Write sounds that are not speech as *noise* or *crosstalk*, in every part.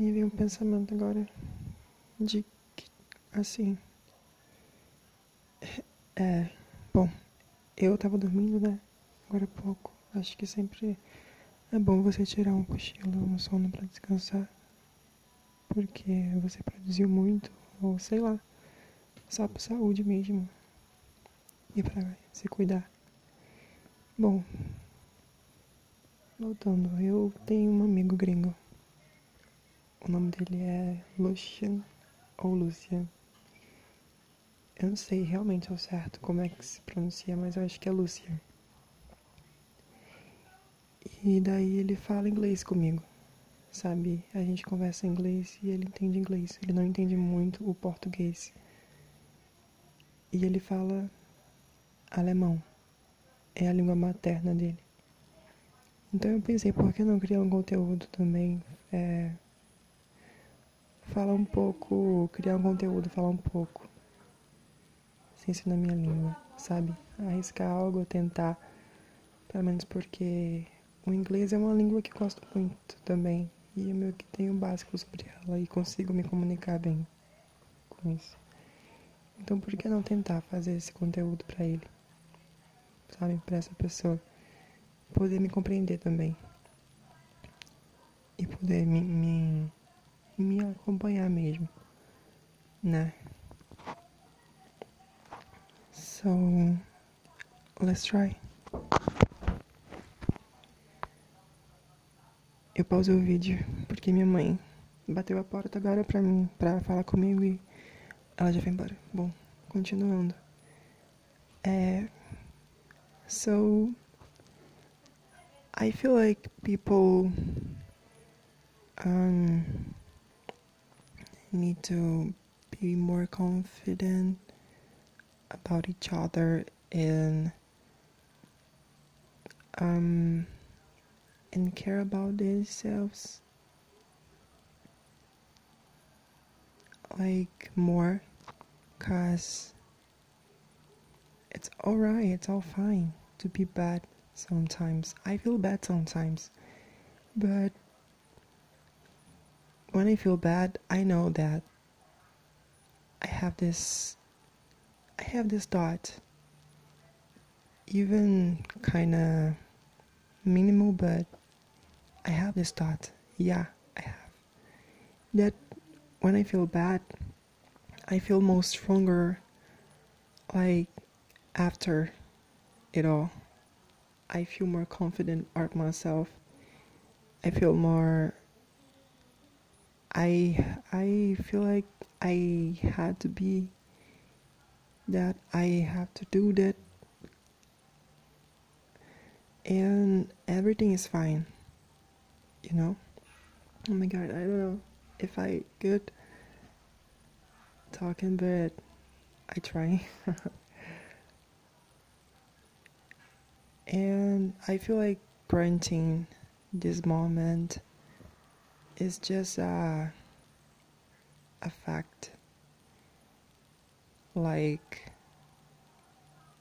Me veio um pensamento agora de que, assim. É. Bom, eu tava dormindo, né? Agora há pouco. Acho que sempre é bom você tirar um cochilo, um sono pra descansar. Porque você produziu muito, ou sei lá. Só por saúde mesmo. E pra se cuidar. Bom, voltando, eu tenho um amigo gringo. O nome dele é Lucian ou Lucian. Eu não sei realmente ao certo como é que se pronuncia, mas eu acho que é Lucian. E daí ele fala inglês comigo, sabe? A gente conversa inglês e ele entende inglês. Ele não entende muito o português. E ele fala alemão. É a língua materna dele. Então eu pensei, por que não criar um conteúdo também? É, falar um pouco, criar um conteúdo, falar um pouco. Sem ser na minha língua, sabe? Arriscar algo, tentar. Pelo menos porque o inglês é uma língua que gosto muito também. E eu meio que tenho básico sobre ela e consigo me comunicar bem com isso. Então por que não tentar fazer esse conteúdo para ele? Sabe? Para essa pessoa poder me compreender também. E poder me, me, me acompanhar mesmo. Né? So, let's try. Eu pausei o vídeo porque minha mãe bateu a porta agora pra mim, pra falar comigo e ela já foi embora. Bom, continuando. É. So. I feel like people um, need to be more confident about each other and um, and care about themselves like more cause it's alright it's all fine to be bad sometimes. I feel bad sometimes but when i feel bad i know that i have this i have this thought even kind of minimal but i have this thought. Yeah i have. That when i feel bad i feel more stronger like after it all. I feel more confident of myself. I feel more i i feel like i had to be that i have to do that. And everything is fine you know? Oh my god i don't know if i good talking but i try. *laughs* And i feel like granting this moment is just a a fact. Like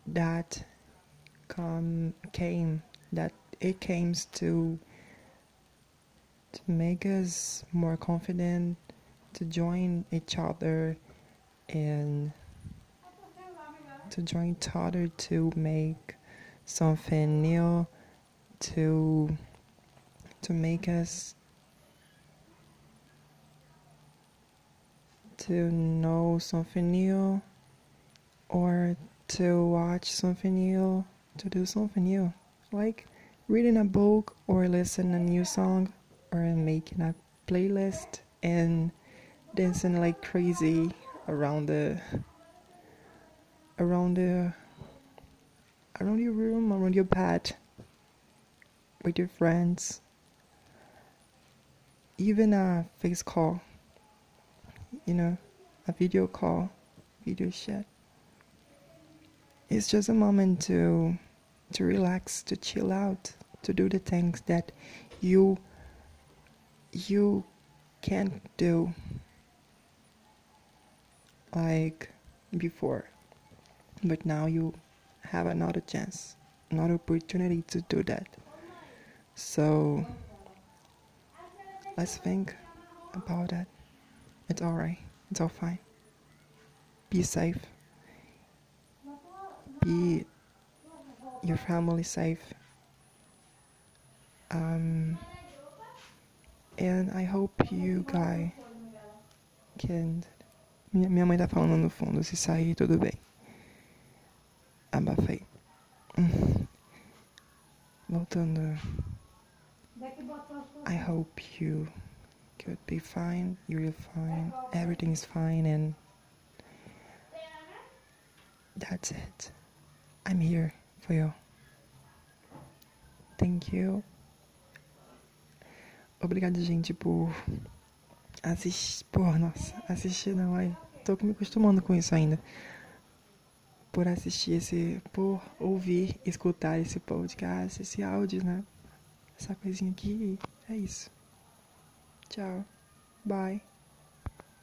that come came that it came to to make us more confident to join each other and to join each other to make something new to to make us to know something new or to watch something new to do something new like reading a book or listening a new song or making a playlist and dancing like crazy around the around the around your room around your bed with your friends. Even a face call you know a video call video chat. It's just a moment to to relax to chill out to do the things that you you can't do like before. But now you have another chance another opportunity to do that. So let's think about that. It's alright. It's all fine. Be safe. Be your family safe. Um, and I hope you guys can. Minha, minha mãe tá falando no fundo, se sair tudo bem. Abafei. *laughs* Voltando. I hope you could be fine, you're fine, everything is fine, and that's it. I'm here for you. Thank you. Obrigado, gente, por assistir. Porra, nossa, assistir não, ai. Tô me acostumando com isso ainda. Por assistir esse. Por ouvir, escutar esse podcast, esse áudio, né? Essa coisinha aqui. É isso. Tchau. Bye.